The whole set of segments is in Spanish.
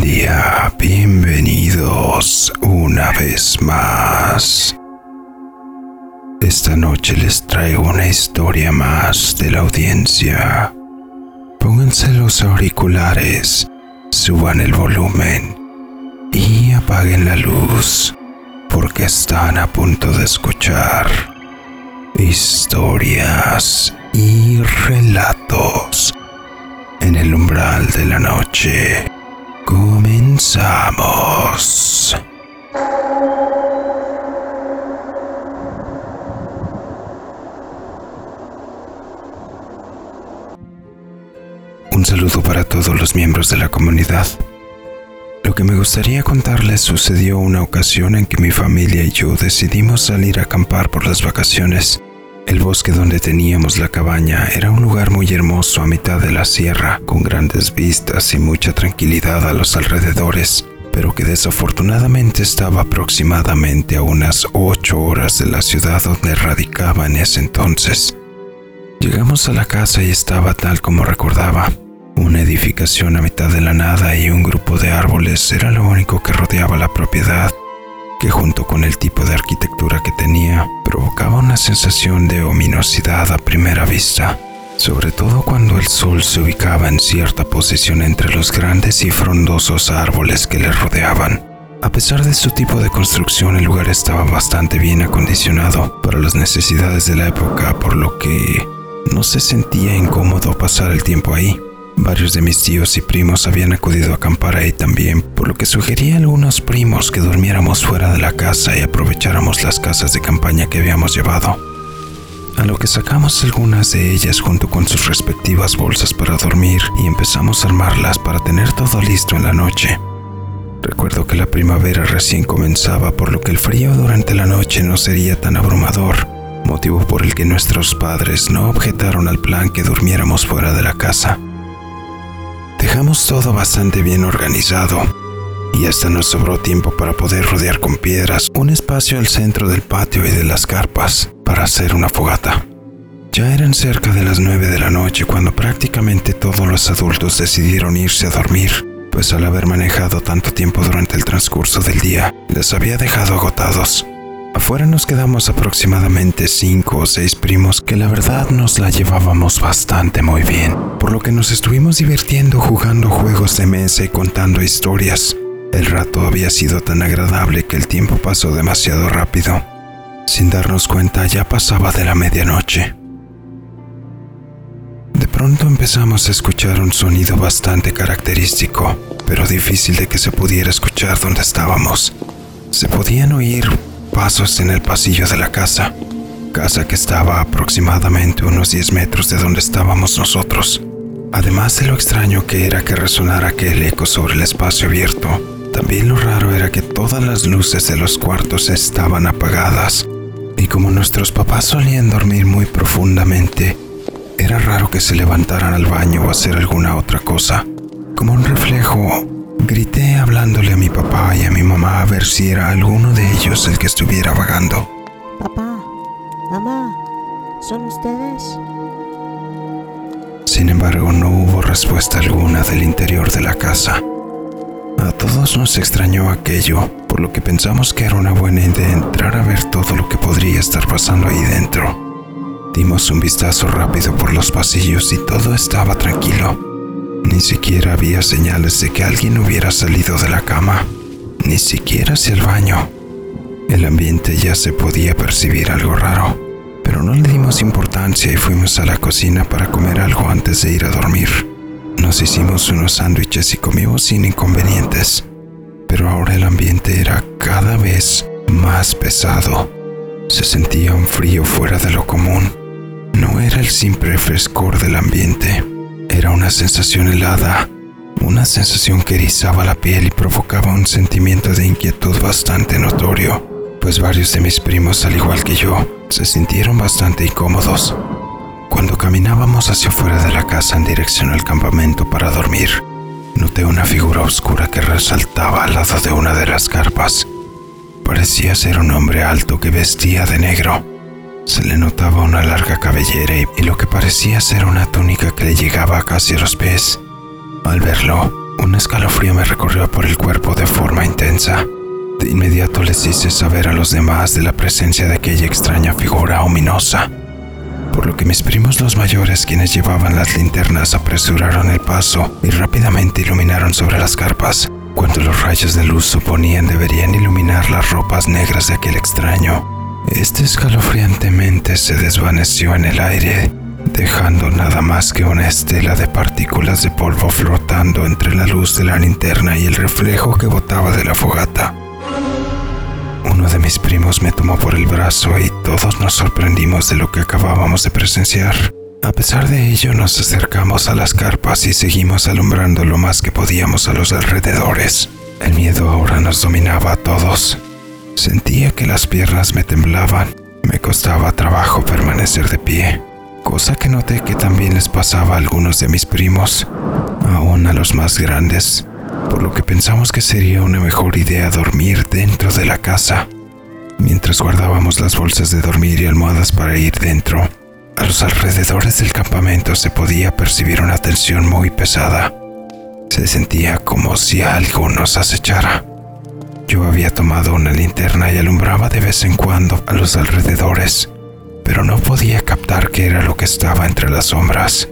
Día, bienvenidos una vez más. Esta noche les traigo una historia más de la audiencia. Pónganse los auriculares, suban el volumen y apaguen la luz porque están a punto de escuchar historias y relatos en el umbral de la noche. Comenzamos. Un saludo para todos los miembros de la comunidad. Lo que me gustaría contarles sucedió una ocasión en que mi familia y yo decidimos salir a acampar por las vacaciones. El bosque donde teníamos la cabaña era un lugar muy hermoso a mitad de la sierra, con grandes vistas y mucha tranquilidad a los alrededores, pero que desafortunadamente estaba aproximadamente a unas ocho horas de la ciudad donde radicaba en ese entonces. Llegamos a la casa y estaba tal como recordaba. Una edificación a mitad de la nada y un grupo de árboles era lo único que rodeaba la propiedad que junto con el tipo de arquitectura que tenía provocaba una sensación de ominosidad a primera vista, sobre todo cuando el sol se ubicaba en cierta posición entre los grandes y frondosos árboles que le rodeaban. A pesar de su tipo de construcción, el lugar estaba bastante bien acondicionado para las necesidades de la época, por lo que no se sentía incómodo pasar el tiempo ahí. Varios de mis tíos y primos habían acudido a acampar ahí también, por lo que sugerí a algunos primos que durmiéramos fuera de la casa y aprovecháramos las casas de campaña que habíamos llevado. A lo que sacamos algunas de ellas junto con sus respectivas bolsas para dormir y empezamos a armarlas para tener todo listo en la noche. Recuerdo que la primavera recién comenzaba, por lo que el frío durante la noche no sería tan abrumador, motivo por el que nuestros padres no objetaron al plan que durmiéramos fuera de la casa. Dejamos todo bastante bien organizado y hasta nos sobró tiempo para poder rodear con piedras un espacio al centro del patio y de las carpas para hacer una fogata. Ya eran cerca de las nueve de la noche cuando prácticamente todos los adultos decidieron irse a dormir, pues al haber manejado tanto tiempo durante el transcurso del día, les había dejado agotados. Afuera nos quedamos aproximadamente cinco o seis primos que la verdad nos la llevábamos bastante muy bien, por lo que nos estuvimos divirtiendo jugando juegos de mesa y contando historias. El rato había sido tan agradable que el tiempo pasó demasiado rápido. Sin darnos cuenta ya pasaba de la medianoche. De pronto empezamos a escuchar un sonido bastante característico, pero difícil de que se pudiera escuchar donde estábamos. Se podían oír pasos en el pasillo de la casa, casa que estaba aproximadamente unos 10 metros de donde estábamos nosotros. Además de lo extraño que era que resonara aquel eco sobre el espacio abierto, también lo raro era que todas las luces de los cuartos estaban apagadas, y como nuestros papás solían dormir muy profundamente, era raro que se levantaran al baño o hacer alguna otra cosa. Como un reflejo, Grité hablándole a mi papá y a mi mamá a ver si era alguno de ellos el que estuviera vagando. Papá, mamá, ¿son ustedes? Sin embargo, no hubo respuesta alguna del interior de la casa. A todos nos extrañó aquello, por lo que pensamos que era una buena idea entrar a ver todo lo que podría estar pasando ahí dentro. Dimos un vistazo rápido por los pasillos y todo estaba tranquilo. Ni siquiera había señales de que alguien hubiera salido de la cama, ni siquiera hacia el baño. El ambiente ya se podía percibir algo raro, pero no le dimos importancia y fuimos a la cocina para comer algo antes de ir a dormir. Nos hicimos unos sándwiches y comimos sin inconvenientes, pero ahora el ambiente era cada vez más pesado. Se sentía un frío fuera de lo común. No era el simple frescor del ambiente era una sensación helada, una sensación que erizaba la piel y provocaba un sentimiento de inquietud bastante notorio, pues varios de mis primos, al igual que yo, se sintieron bastante incómodos. Cuando caminábamos hacia afuera de la casa en dirección al campamento para dormir, noté una figura oscura que resaltaba al lado de una de las carpas. Parecía ser un hombre alto que vestía de negro se le notaba una larga cabellera y, lo que parecía ser una túnica que le llegaba casi a los pies. Al verlo, Un escalofrío me recorrió por el cuerpo de forma intensa. De inmediato les hice saber a los demás de la presencia de aquella extraña figura ominosa, por lo que mis primos los mayores, quienes llevaban las linternas, apresuraron el paso y rápidamente iluminaron sobre las carpas. Cuando los rayos de luz suponían deberían iluminar las ropas negras de aquel extraño, este escalofriantemente se desvaneció en el aire, dejando nada más que una estela de partículas de polvo flotando entre la luz de la linterna y el reflejo que botaba de la fogata. Uno de mis primos me tomó por el brazo y todos nos sorprendimos de lo que acabábamos de presenciar. A pesar de ello, nos acercamos a las carpas y seguimos alumbrando lo más que podíamos a los alrededores. El miedo ahora nos dominaba a todos. Sentía que las piernas me temblaban. Me costaba trabajo permanecer de pie, cosa que noté que también les pasaba a algunos de mis primos, aún a los más grandes, por lo que pensamos que sería una mejor idea dormir dentro de la casa. Mientras guardábamos las bolsas de dormir y almohadas para ir dentro, a los alrededores del campamento se podía percibir una tensión muy pesada. Se sentía como si algo nos acechara. Yo había tomado una linterna y alumbraba de vez en cuando a los alrededores, pero no podía captar qué era lo que estaba entre las sombras.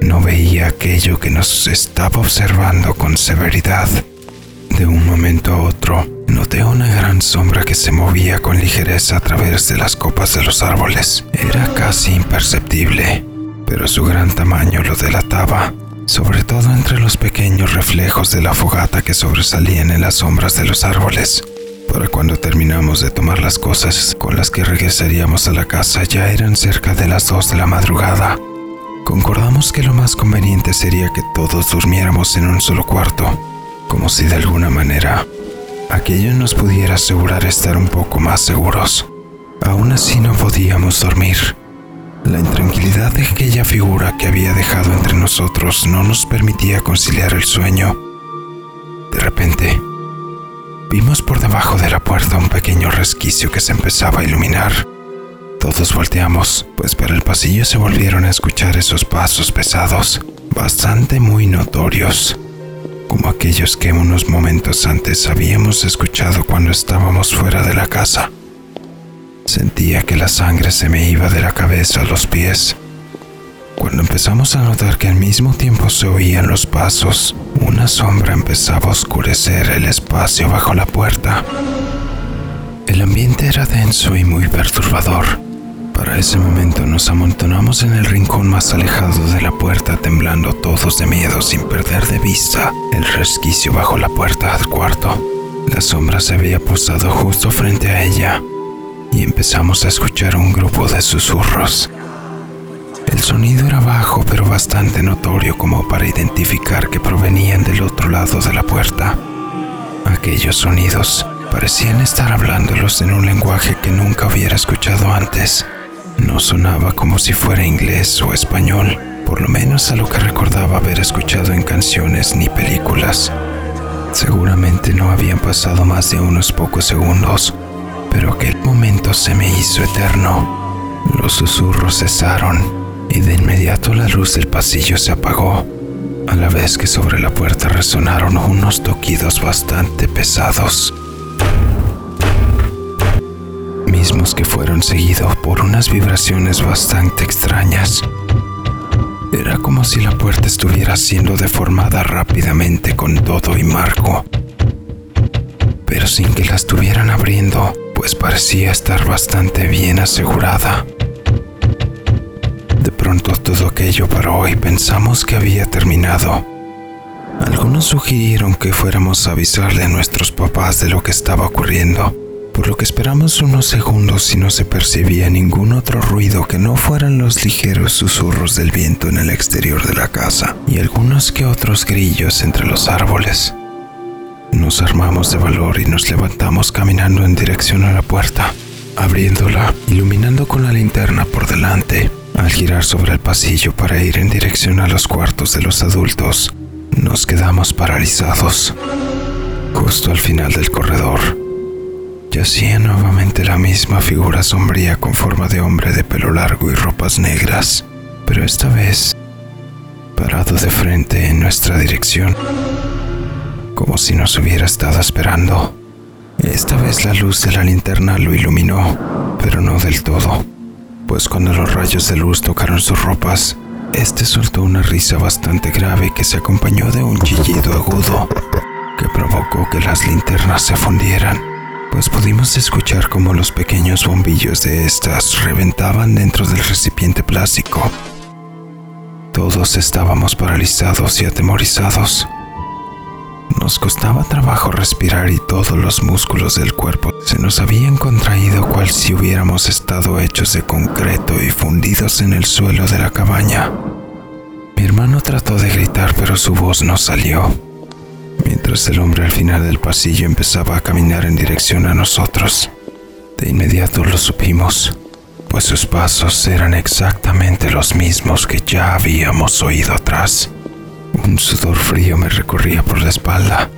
No veía aquello que nos estaba observando con severidad. De un momento a otro, noté una gran sombra que se movía con ligereza a través de las copas de los árboles. Era casi imperceptible, pero su gran tamaño lo delataba, sobre todo entre los pequeños reflejos de la fogata que sobresalían en las sombras de los árboles. Para cuando terminamos de tomar las cosas con las que regresaríamos a la casa ya eran cerca de las dos de la madrugada. Concordamos que lo más conveniente sería que todos durmiéramos en un solo cuarto, como si de alguna manera aquello nos pudiera asegurar estar un poco más seguros. Aún así no podíamos dormir. La intranquilidad de aquella figura que había dejado entre nosotros no nos permitía conciliar el sueño. De repente, vimos por debajo de la puerta un pequeño resquicio que se empezaba a iluminar. Todos volteamos, pues para el pasillo se volvieron a escuchar esos pasos pesados, bastante muy notorios como aquellos que unos momentos antes habíamos escuchado cuando estábamos fuera de la casa. Sentía que la sangre se me iba de la cabeza a los pies. Cuando empezamos a notar que al mismo tiempo se oían los pasos, una sombra empezaba a oscurecer el espacio bajo la puerta. El ambiente era denso y muy perturbador. Para ese momento nos amontonamos en el rincón más alejado de la puerta, temblando todos de miedo sin perder de vista el resquicio bajo la puerta del cuarto. La sombra se había posado justo frente a ella y empezamos a escuchar un grupo de susurros. El sonido era bajo pero bastante notorio como para identificar que provenían del otro lado de la puerta. Aquellos sonidos parecían estar hablándolos en un lenguaje que nunca hubiera escuchado antes. No sonaba como si fuera inglés o español, por lo menos a lo que recordaba haber escuchado en canciones ni películas. Seguramente no habían pasado más de unos pocos segundos, pero aquel momento se me hizo eterno. Los susurros cesaron y de inmediato la luz del pasillo se apagó, a la vez que sobre la puerta resonaron unos toquidos bastante pesados. mismos que fueron seguidos por unas vibraciones bastante extrañas. Era como si la puerta estuviera siendo deformada rápidamente con todo y marco, pero sin que la estuvieran abriendo, pues parecía estar bastante bien asegurada. De pronto todo aquello paró y pensamos que había terminado. Algunos sugirieron que fuéramos a avisarle a nuestros papás de lo que estaba ocurriendo por lo que esperamos unos segundos y no se percibía ningún otro ruido que no fueran los ligeros susurros del viento en el exterior de la casa y algunos que otros grillos entre los árboles. Nos armamos de valor y nos levantamos caminando en dirección a la puerta, abriéndola, iluminando con la linterna por delante. Al girar sobre el pasillo para ir en dirección a los cuartos de los adultos, nos quedamos paralizados. Justo al final del corredor, yacía nuevamente la misma figura sombría con forma de hombre de pelo largo y ropas negras, pero esta vez parado de frente en nuestra dirección, como si nos hubiera estado esperando. Esta vez la luz de la linterna lo iluminó, pero no del todo, pues cuando los rayos de luz tocaron sus ropas, este soltó una risa bastante grave que se acompañó de un chillido agudo que provocó que las linternas se fundieran, pues pudimos escuchar cómo los pequeños bombillos de estas reventaban dentro del recipiente plástico. Todos estábamos paralizados y atemorizados. Nos costaba trabajo respirar y todos los músculos del cuerpo se nos habían contraído cual si hubiéramos estado hechos de concreto y fundidos en el suelo de la cabaña. Mi hermano trató de gritar pero su voz no salió, mientras el hombre al final del pasillo empezaba a caminar en dirección a nosotros. De inmediato lo supimos, pues sus pasos eran exactamente los mismos que ya habíamos oído atrás. Un sudor frío me recorría por la espalda.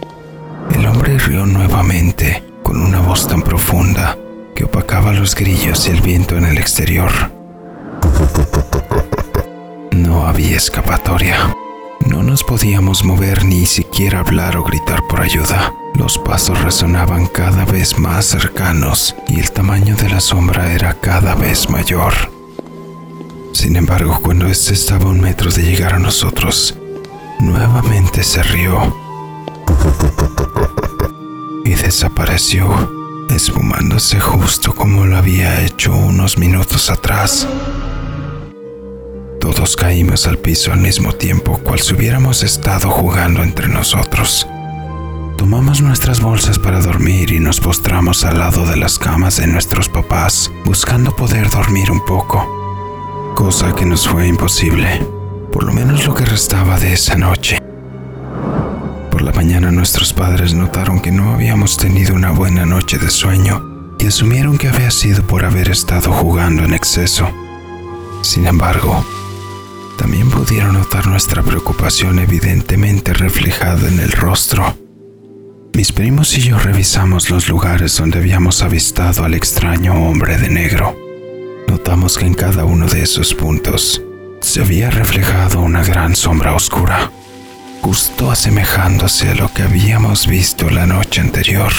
El hombre rió nuevamente, con una voz tan profunda que opacaba los grillos y el viento en el exterior. No había escapatoria. No nos podíamos mover ni siquiera hablar o gritar por ayuda. Los pasos resonaban cada vez más cercanos y el tamaño de la sombra era cada vez mayor. Sin embargo, cuando éste estaba a un metro de llegar a nosotros, Nuevamente se rió y desapareció, esfumándose justo como lo había hecho unos minutos atrás. Todos caímos al piso al mismo tiempo, cual si hubiéramos estado jugando entre nosotros. Tomamos nuestras bolsas para dormir y nos postramos al lado de las camas de nuestros papás, buscando poder dormir un poco, cosa que nos fue imposible por lo menos lo que restaba de esa noche. Por la mañana nuestros padres notaron que no habíamos tenido una buena noche de sueño y asumieron que había sido por haber estado jugando en exceso. Sin embargo, también pudieron notar nuestra preocupación evidentemente reflejada en el rostro. Mis primos y yo revisamos los lugares donde habíamos avistado al extraño hombre de negro. Notamos que en cada uno de esos puntos se había reflejado una gran sombra oscura, justo asemejándose a lo que habíamos visto la noche anterior.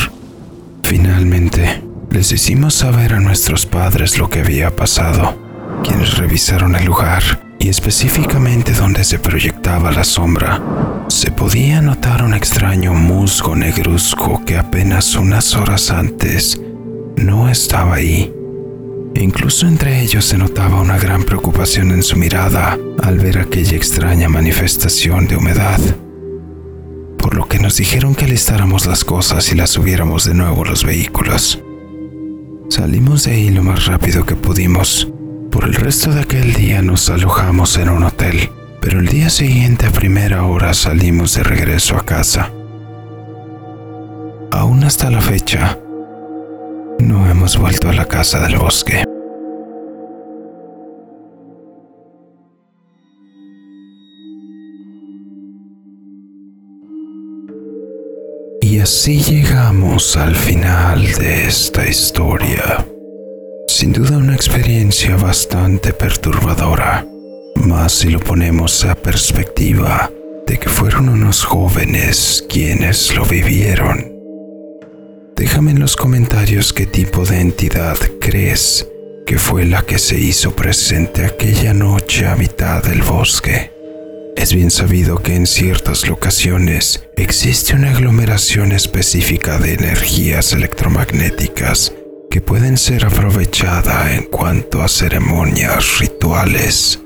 Finalmente, les hicimos saber a nuestros padres lo que había pasado, quienes revisaron el lugar y específicamente donde se proyectaba la sombra. Se podía notar un extraño musgo negruzco que apenas unas horas antes no estaba ahí incluso entre ellos se notaba una gran preocupación en su mirada al ver aquella extraña manifestación de humedad. Por lo que nos dijeron que listáramos las cosas y las subiéramos de nuevo los vehículos. Salimos de ahí lo más rápido que pudimos. Por el resto de aquel día nos alojamos en un hotel, pero el día siguiente a primera hora salimos de regreso a casa. Aún hasta la fecha, no hemos vuelto a la casa del bosque. Y así llegamos al final de esta historia. Sin duda una experiencia bastante perturbadora, más si lo ponemos a perspectiva de que fueron unos jóvenes quienes lo vivieron. Déjame en los comentarios qué tipo de entidad crees que fue la que se hizo presente aquella noche a mitad del bosque. Es bien sabido que en ciertas locaciones existe una aglomeración específica de energías electromagnéticas que pueden ser aprovechada en cuanto a ceremonias rituales.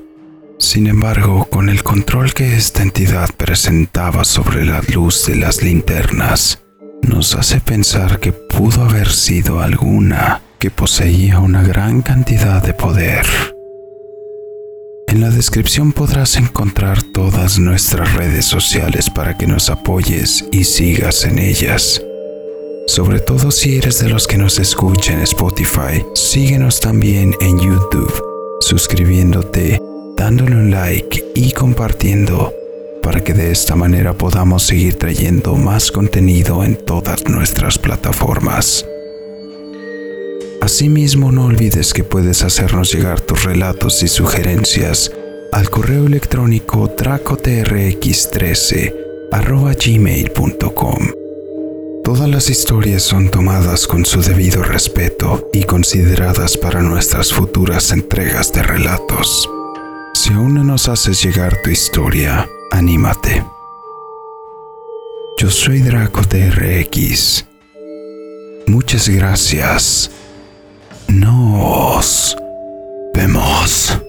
Sin embargo, con el control que esta entidad presentaba sobre la luz de las linternas, nos hace pensar que pudo haber sido alguna que poseía una gran cantidad de poder. La descripción podrás encontrar todas nuestras redes sociales para que nos apoyes y sigas en ellas. Sobre todo si eres de los que nos escuchan en Spotify, síguenos también en YouTube, suscribiéndote, dándole un like y compartiendo para que de esta manera podamos seguir trayendo más contenido en todas nuestras plataformas. Asimismo, no olvides que puedes hacernos llegar tus relatos y sugerencias al correo electrónico dracotrx13 gmail.com. Todas las historias son tomadas con su debido respeto y consideradas para nuestras futuras entregas de relatos. Si aún no nos haces llegar tu historia, anímate. Yo soy Draco TRX. Muchas gracias. Nos vemos.